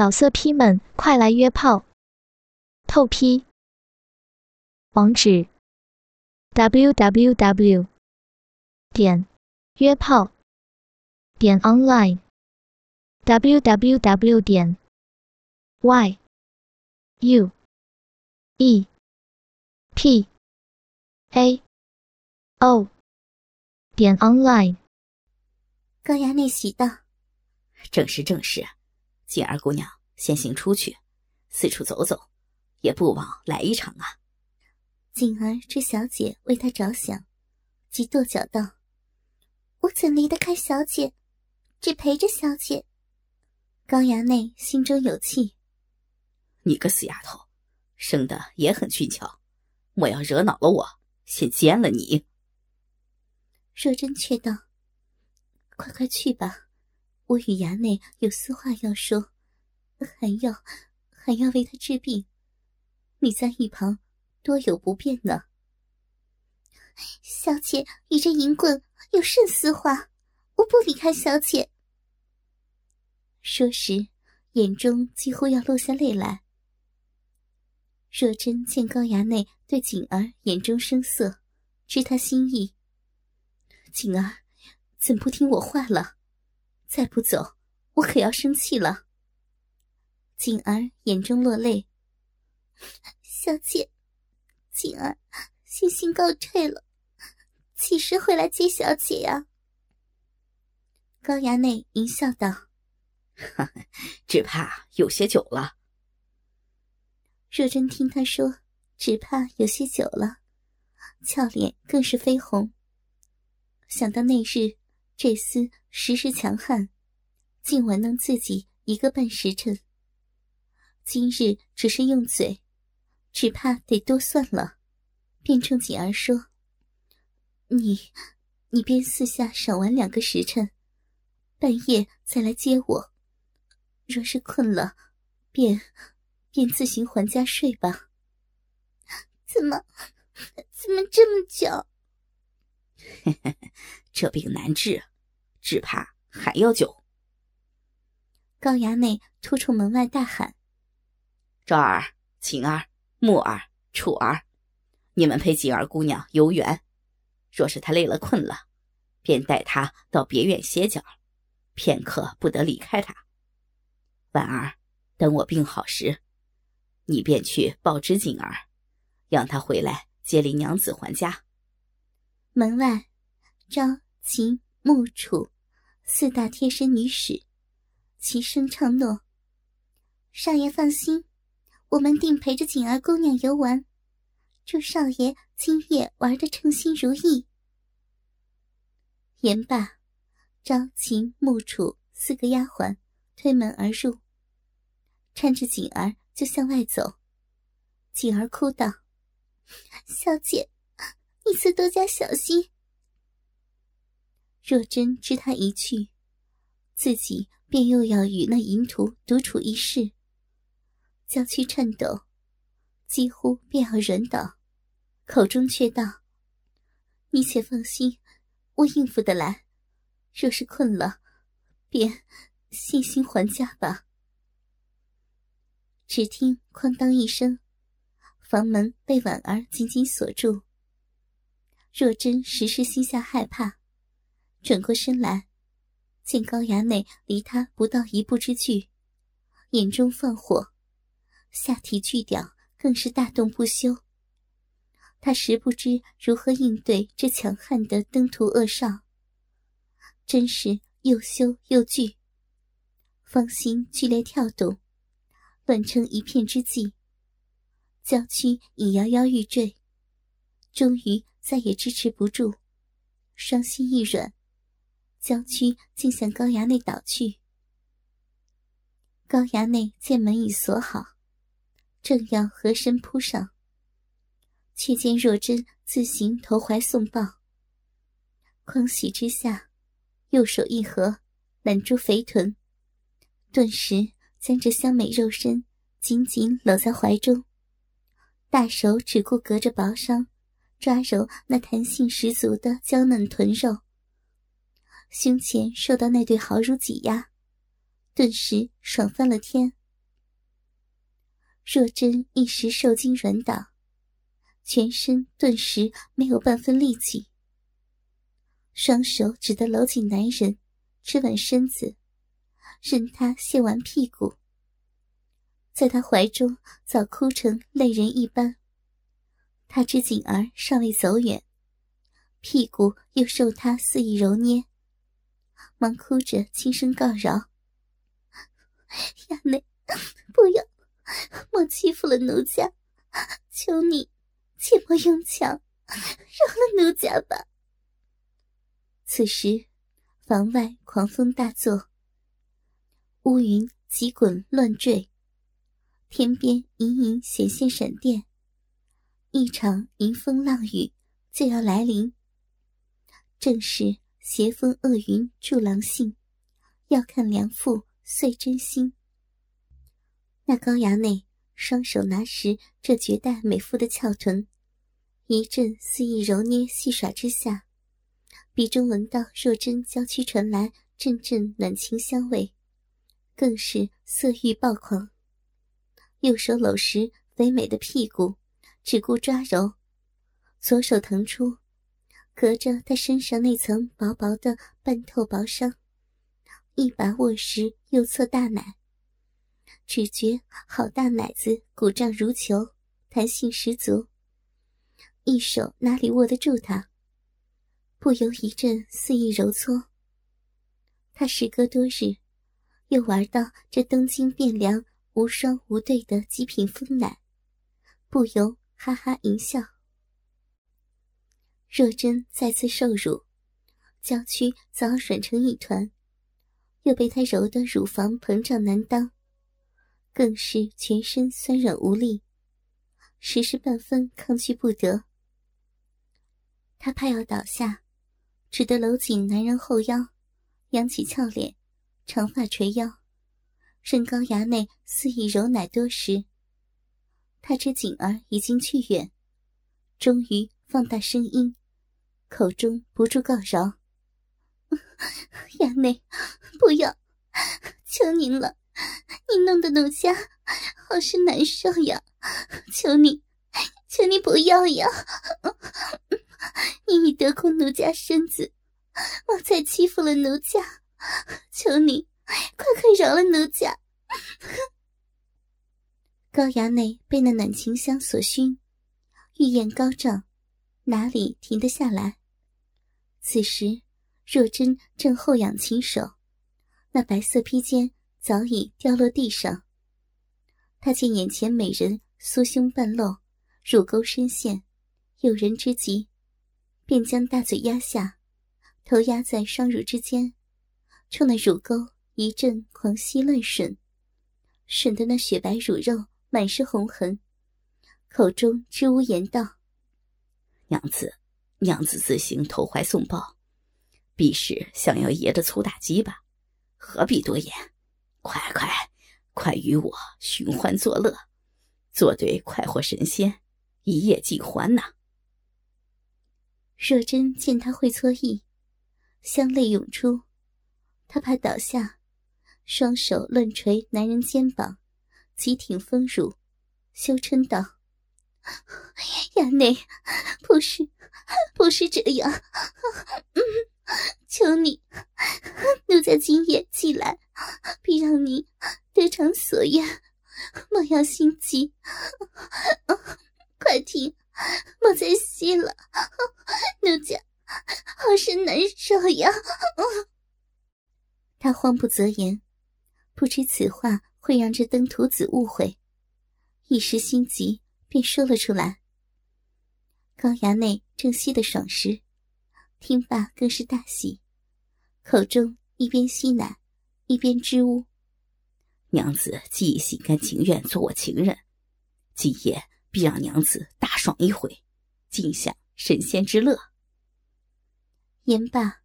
老色批们，快来约炮！透批。网址：w w w 点约炮点 online w w w 点 y u e p a o 点 online。高衙内喜道：“正是正是。”锦儿姑娘，先行出去，四处走走，也不枉来一场啊。锦儿知小姐为她着想，即跺脚道：“我怎离得开小姐？只陪着小姐。”高衙内心中有气：“你个死丫头，生的也很俊俏，莫要惹恼了我，先奸了你。”若真却道：“快快去吧。”我与衙内有私话要说，还要还要为他治病，你在一旁多有不便呢。小姐与这淫棍有甚私话？我不离开小姐。说时，眼中几乎要落下泪来。若真见高衙内对锦儿眼中生色，知他心意。锦儿怎不听我话了？再不走，我可要生气了。锦儿眼中落泪，小姐，锦儿信心告退了，几时回来接小姐呀？高衙内淫笑道：“只怕有些久了。”若真听他说“只怕有些久了”，俏脸更是绯红。想到那日。这厮时时强悍，竟玩弄自己一个半时辰。今日只是用嘴，只怕得多算了。便冲锦儿说：“你，你便四下少玩两个时辰，半夜再来接我。若是困了，便便自行还家睡吧。”怎么，怎么这么久？这病难治。只怕还要久。高衙内突出门外大喊：“昭儿、晴儿、木儿、楚儿，你们陪锦儿姑娘游园。若是她累了困了，便带她到别院歇脚，片刻不得离开她。婉儿，等我病好时，你便去报知锦儿，让她回来接林娘子还家。”门外，昭、晴。木楚四大贴身女使齐声唱诺：“少爷放心，我们定陪着锦儿姑娘游玩。祝少爷今夜玩得称心如意。”言罢，朝秦木楚四个丫鬟推门而入，搀着锦儿就向外走。锦儿哭道：“小姐，你自多加小心。”若真知他一去，自己便又要与那淫徒独处一室，娇躯颤抖，几乎便要软倒，口中却道：“你且放心，我应付得来。若是困了，便信心还家吧。”只听“哐当”一声，房门被婉儿紧紧锁住。若真时时心下害怕。转过身来，见高衙内离他不到一步之距，眼中放火，下体巨屌更是大动不休。他实不知如何应对这强悍的登徒恶少，真是又羞又惧，芳心剧烈跳动，乱成一片之际，娇躯已摇摇欲坠，终于再也支持不住，双心一软。娇躯竟向高衙内倒去。高衙内见门已锁好，正要合身扑上，却见若真自行投怀送抱。狂喜之下，右手一合，揽住肥臀，顿时将这香美肉身紧紧搂在怀中，大手只顾隔着薄裳抓揉那弹性十足的娇嫩臀肉。胸前受到那对好乳挤压，顿时爽翻了天。若真一时受惊软倒，全身顿时没有半分力气，双手只得搂紧男人，支稳身子，任他卸完屁股，在他怀中早哭成泪人一般。他知锦儿尚未走远，屁股又受他肆意揉捏，忙哭着轻声告饶：“亚内，不要！”莫欺负了奴家，求你切莫用强，饶了奴家吧。此时，房外狂风大作，乌云急滚乱坠，天边隐隐显现闪电，一场迎风浪雨就要来临。正是邪风恶云助狼性，要看良妇碎真心。那高衙内双手拿实这绝代美妇的翘臀，一阵肆意揉捏戏耍之下，鼻中闻到若真娇躯传来阵阵暖情香味，更是色欲爆狂。右手搂实肥美的屁股，只顾抓揉；左手腾出，隔着她身上那层薄薄的半透薄纱，一把握实右侧大奶。只觉好大奶子鼓胀如球，弹性十足。一手哪里握得住他？不由一阵肆意揉搓。他时隔多日，又玩到这东京汴梁无双无对的极品丰奶，不由哈哈一笑。若真再次受辱，娇躯早软成一团，又被他揉得乳房膨胀难当。更是全身酸软无力，时时半分抗拒不得。他怕要倒下，只得搂紧男人后腰，扬起俏脸，长发垂腰，任高衙内肆意揉奶多时。他知锦儿已经去远，终于放大声音，口中不住告饶：“ 衙内，不要，求您了。”你弄得奴家好是难受呀！求你，求你不要呀！你已得空奴家身子，莫再欺负了奴家！求你，快快饶了奴家！高衙内被那暖情香所熏，欲焰高涨，哪里停得下来？此时，若真正后仰禽手，那白色披肩。早已掉落地上。他见眼前美人酥胸半露，乳沟深陷，诱人之极，便将大嘴压下，头压在双乳之间，冲那乳沟一阵狂吸乱吮，吮得那雪白乳肉满是红痕，口中支吾言道：“娘子，娘子自行投怀送抱，必是想要爷的粗大鸡巴，何必多言？”快快，快与我寻欢作乐，做对快活神仙，一夜尽欢呐！若真见他会错意，香泪涌出，他怕倒下，双手乱捶男人肩膀，急挺丰乳，羞嗔道：“衙内，不是，不是这样，求你，奴家今夜即来。”必让你得偿所愿，莫要心急。快听，莫再吸了，奴家好是难受呀。他慌不择言，不知此话会让这登徒子误会，一时心急，便说了出来。高衙内正吸得爽时，听罢更是大喜，口中一边吸奶。一边支吾，娘子既已心甘情愿做我情人，今夜必让娘子大爽一回，尽享神仙之乐。言罢，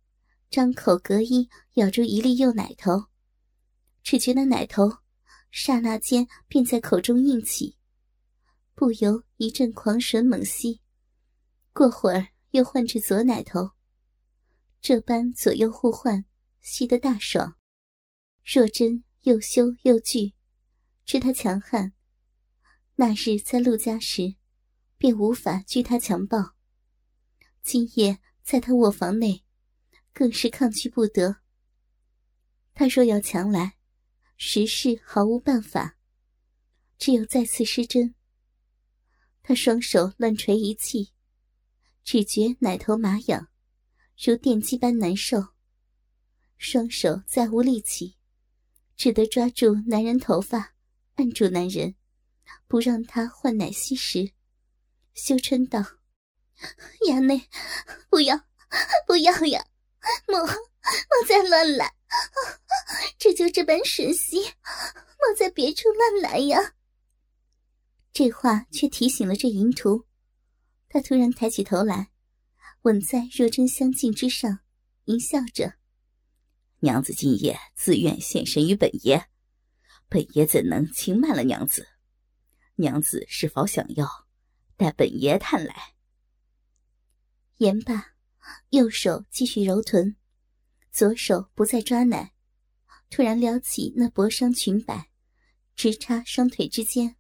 张口隔衣咬住一粒幼奶头，只觉那奶头刹那间便在口中硬起，不由一阵狂吮猛吸。过会儿又换至左奶头，这般左右互换，吸得大爽。若真又羞又惧，知他强悍，那日在陆家时，便无法拒他强暴。今夜在他卧房内，更是抗拒不得。他若要强来，实是毫无办法，只有再次失真。他双手乱捶一气，只觉奶头麻痒，如电击般难受。双手再无力气，只得抓住男人头发，按住男人。不让他换奶吸食，羞嗔道：“衙内，不要，不要呀！莫莫再乱来，这就这般吮吸，莫在别处乱来呀！”这话却提醒了这淫徒，他突然抬起头来，吻在若真香颈之上，淫笑着：“娘子今夜自愿献身于本爷，本爷怎能轻慢了娘子？”娘子是否想要，待本爷探来。言罢，右手继续揉臀，左手不再抓奶，突然撩起那薄纱裙摆，直插双腿之间，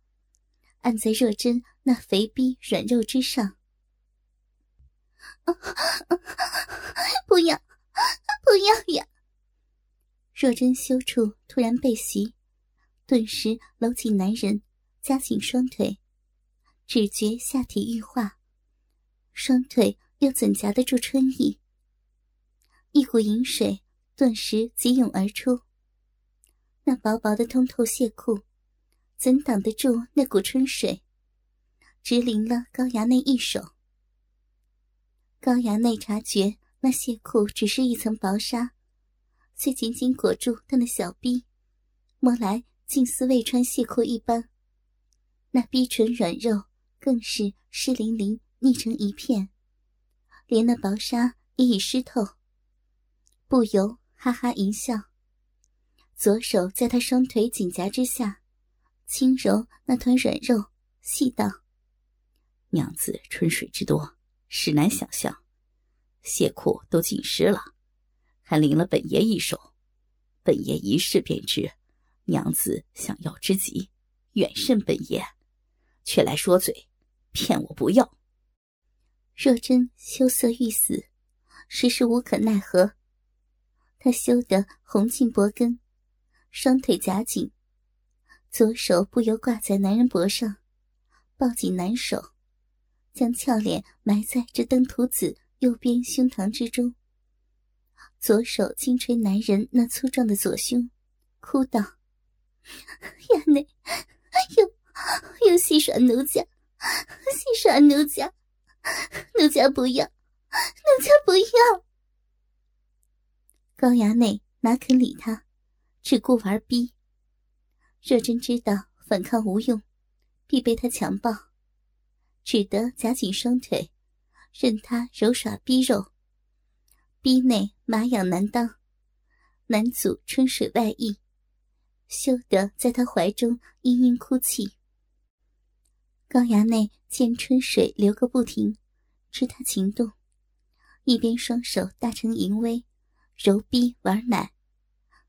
按在若真那肥逼软肉之上。不要，不要呀！若真羞处突然被袭，顿时搂紧男人。夹紧双腿，只觉下体欲化，双腿又怎夹得住春意？一股淫水顿时急涌而出。那薄薄的通透血裤，怎挡得住那股春水？直淋了高衙内一手。高衙内察觉那亵裤只是一层薄纱，却紧紧裹住他那小臂，摸来竟似未穿亵裤一般。那逼唇软肉更是湿淋淋，腻成一片，连那薄纱也已湿透。不由哈哈一笑，左手在他双腿紧夹之下，轻揉那团软肉，细道：“娘子春水之多，实难想象，血库都浸湿了，还淋了本爷一手，本爷一试便知，娘子想要之极，远胜本爷。”却来说嘴，骗我不要。若真羞涩欲死，实是无可奈何。她羞得红尽脖根，双腿夹紧，左手不由挂在男人脖上，抱紧男手，将俏脸埋在这登徒子右边胸膛之中，左手轻捶男人那粗壮的左胸，哭道：“衙内，哎呦。”又戏耍奴家，戏耍奴家，奴家不要，奴家不要。高衙内哪肯理他，只顾玩逼。若真知道反抗无用，必被他强暴，只得夹紧双腿，任他揉耍逼肉。逼内麻痒难当，难阻春水外溢，羞得在他怀中嘤嘤哭泣。高衙内见春水流个不停，知他情动，一边双手搭成淫威，揉逼玩奶，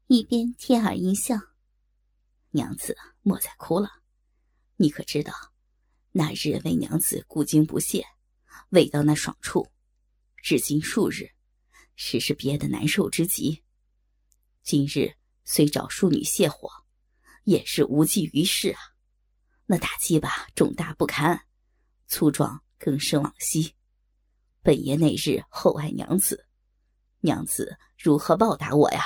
一边贴耳淫笑：“娘子莫再哭了，你可知道，那日为娘子顾精不懈，未到那爽处，至今数日，实是憋得难受之极。今日虽找庶女泄火，也是无济于事啊。”那大鸡巴重大不堪，粗壮更胜往昔。本爷那日厚爱娘子，娘子如何报答我呀？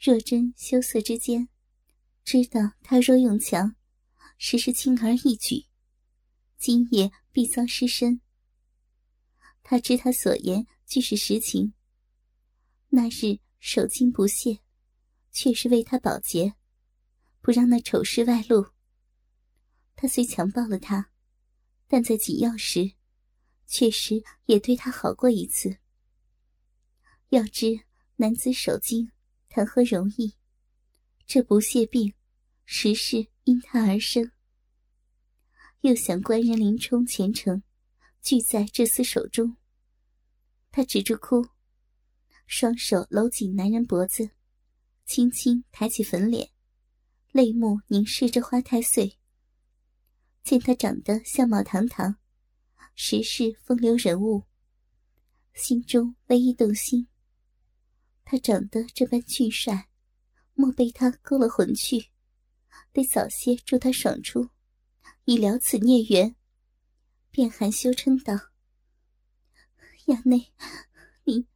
若真羞涩之间，知道他若用强，实是轻而易举，今夜必遭失身。他知他所言俱是实情。那日手筋不懈，却是为他保洁。不让那丑事外露。他虽强暴了他，但在紧要时，确实也对他好过一次。要知男子守精，谈何容易？这不屑病，实是因他而生。又想官人林冲前程，俱在这厮手中。他止住哭，双手搂紧男人脖子，轻轻抬起粉脸。泪目凝视着花太岁。见他长得相貌堂堂，实是风流人物，心中微一动心。他长得这般俊帅，莫被他勾了魂去，得早些助他爽出，以了此孽缘。便含羞嗔道：“衙内，您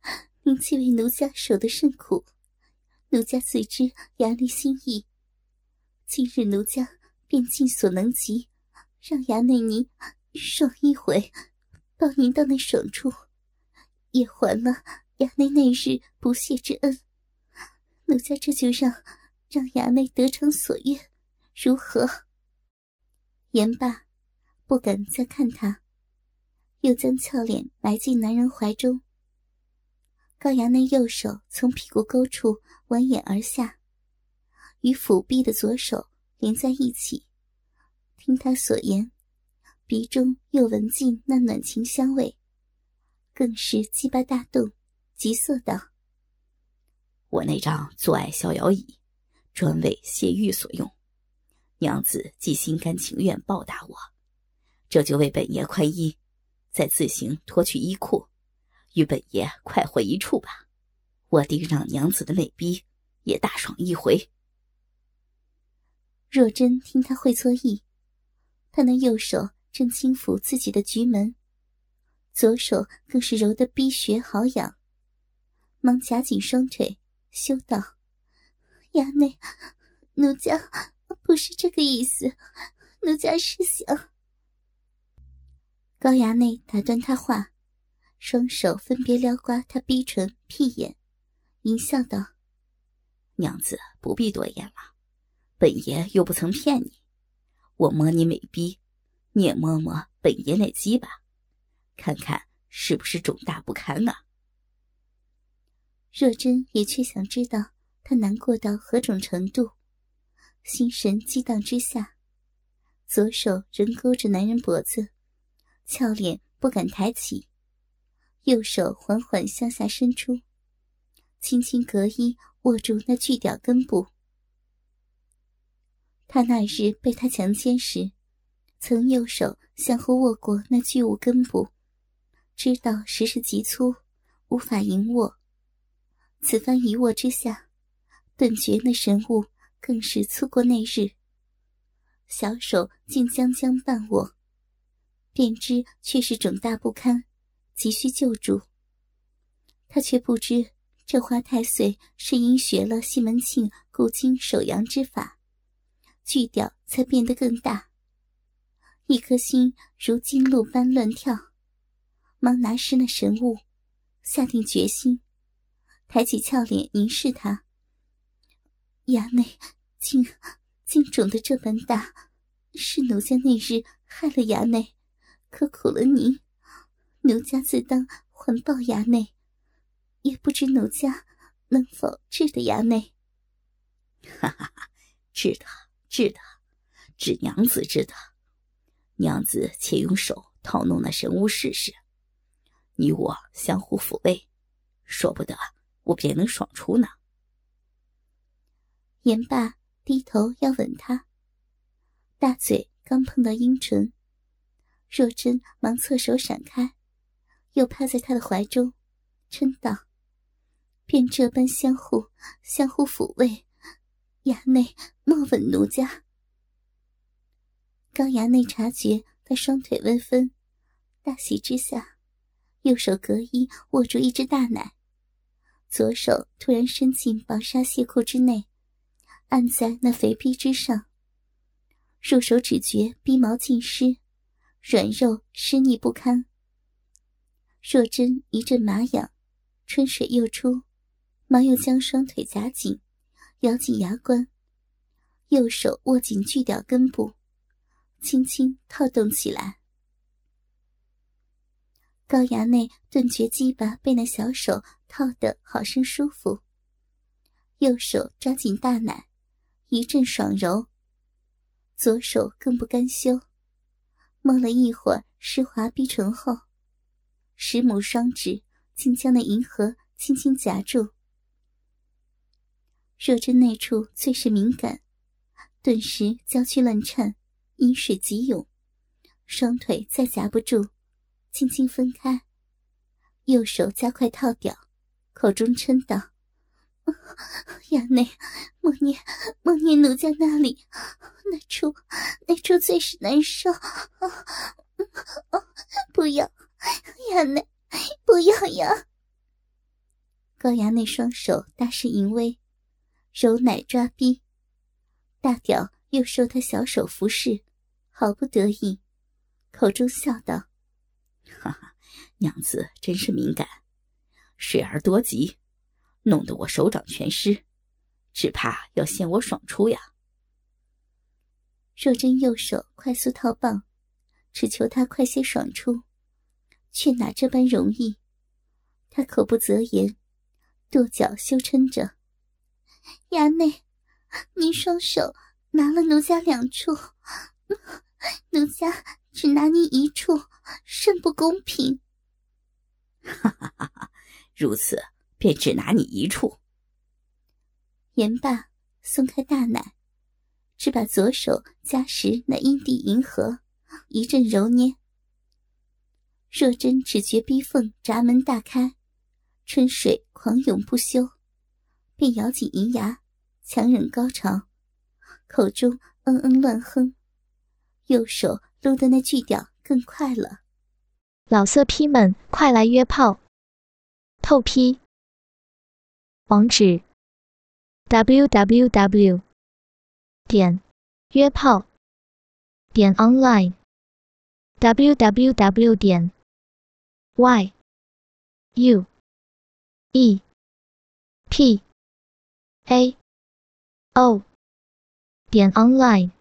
您既为奴家守得甚苦，奴家自知衙内心意。今日奴家便尽所能及，让衙内您爽一回，抱您到那爽处，也还了衙内那日不谢之恩。奴家这就让让衙内得偿所愿，如何？”言罢。不敢再看他，又将俏脸埋进男人怀中。高衙内右手从屁股沟处蜿蜒而下，与腹壁的左手连在一起。听他所言，鼻中又闻尽那暖情香味，更是鸡巴大动，急色道：“我那张坐爱逍遥椅，专为泄欲所用。娘子既心甘情愿报答我。”这就为本爷宽衣，再自行脱去衣裤，与本爷快活一处吧。我定让娘子的美逼也大爽一回。若真听他会错意，他那右手正轻抚自己的菊门，左手更是揉得逼穴好痒，忙夹紧双腿，羞道：“衙内，奴家不是这个意思，奴家是想……”高衙内打断他话，双手分别撩刮他逼唇、屁眼，淫笑道：“娘子不必多言了，本爷又不曾骗你。我摸你美逼，你也摸摸本爷那鸡巴，看看是不是肿大不堪啊？”若真也却想知道他难过到何种程度，心神激荡之下，左手仍勾着男人脖子。俏脸不敢抬起，右手缓缓向下伸出，轻轻隔衣握住那巨屌根部。他那日被他强奸时，曾右手向后握过那巨物根部，知道实是极粗，无法盈握。此番一握之下，顿觉那神物更是粗过那日，小手竟将将半握。便知却是肿大不堪，急需救助。他却不知这花太岁是因学了西门庆固精守阳之法，巨屌才变得更大。一颗心如金鹿般乱跳，忙拿失那神物，下定决心，抬起俏脸凝视他。衙内，竟竟肿得这般大，是奴家那日害了衙内。可苦了您，奴家自当还报衙内，也不知奴家能否治得衙内。哈哈哈，治得，治得，治娘子治得。娘子且用手套弄那神物试试，你我相互抚慰，说不得我便能爽出呢。言罢，低头要吻他，大嘴刚碰到阴唇。若真忙侧手闪开，又趴在他的怀中，嗔道：“便这般相互相互抚慰，衙内莫吻奴家。”高衙内察觉他双腿微分，大喜之下，右手隔衣握住一只大奶，左手突然伸进薄纱亵裤之内，按在那肥逼之上，入手只觉逼毛尽湿。软肉湿腻不堪，若真一阵麻痒，春水又出，忙又将双腿夹紧，咬紧牙关，右手握紧巨屌根部，轻轻套动起来。高衙内顿觉鸡巴被那小手套得好生舒服，右手抓紧大奶，一阵爽揉，左手更不甘休。摸了一会儿湿滑逼唇后，十母双指竟将那银河轻轻夹住。若真那处最是敏感，顿时娇躯乱颤，阴水急涌，双腿再夹不住，轻轻分开，右手加快套屌，口中嗔道：“衙内，莫念莫念奴家那里，那处那处最是难受，不要，衙内，不要呀！”高衙内双手大势淫威，揉奶抓逼，大屌又受他小手服侍，毫不得意，口中笑道：“哈哈，娘子真是敏感，水儿多急，弄得我手掌全湿，只怕要陷我爽出呀。”若真右手快速套棒，只求他快些爽出，却哪这般容易？他口不择言。跺脚羞嗔着：“衙内，您双手拿了奴家两处，奴家只拿您一处，甚不公平。”“哈哈哈哈！如此便只拿你一处。”言罢，松开大奶，只把左手夹实那阴蒂银河，一阵揉捏。若真只觉逼缝闸门大开。春水狂涌不休，便咬紧银牙，强忍高潮，口中嗯嗯乱哼，右手撸的那巨屌更快了。老色批们，快来约炮！透批。网址：w w w. 点约炮点 online w w w. 点 y u。e p a o 点 online。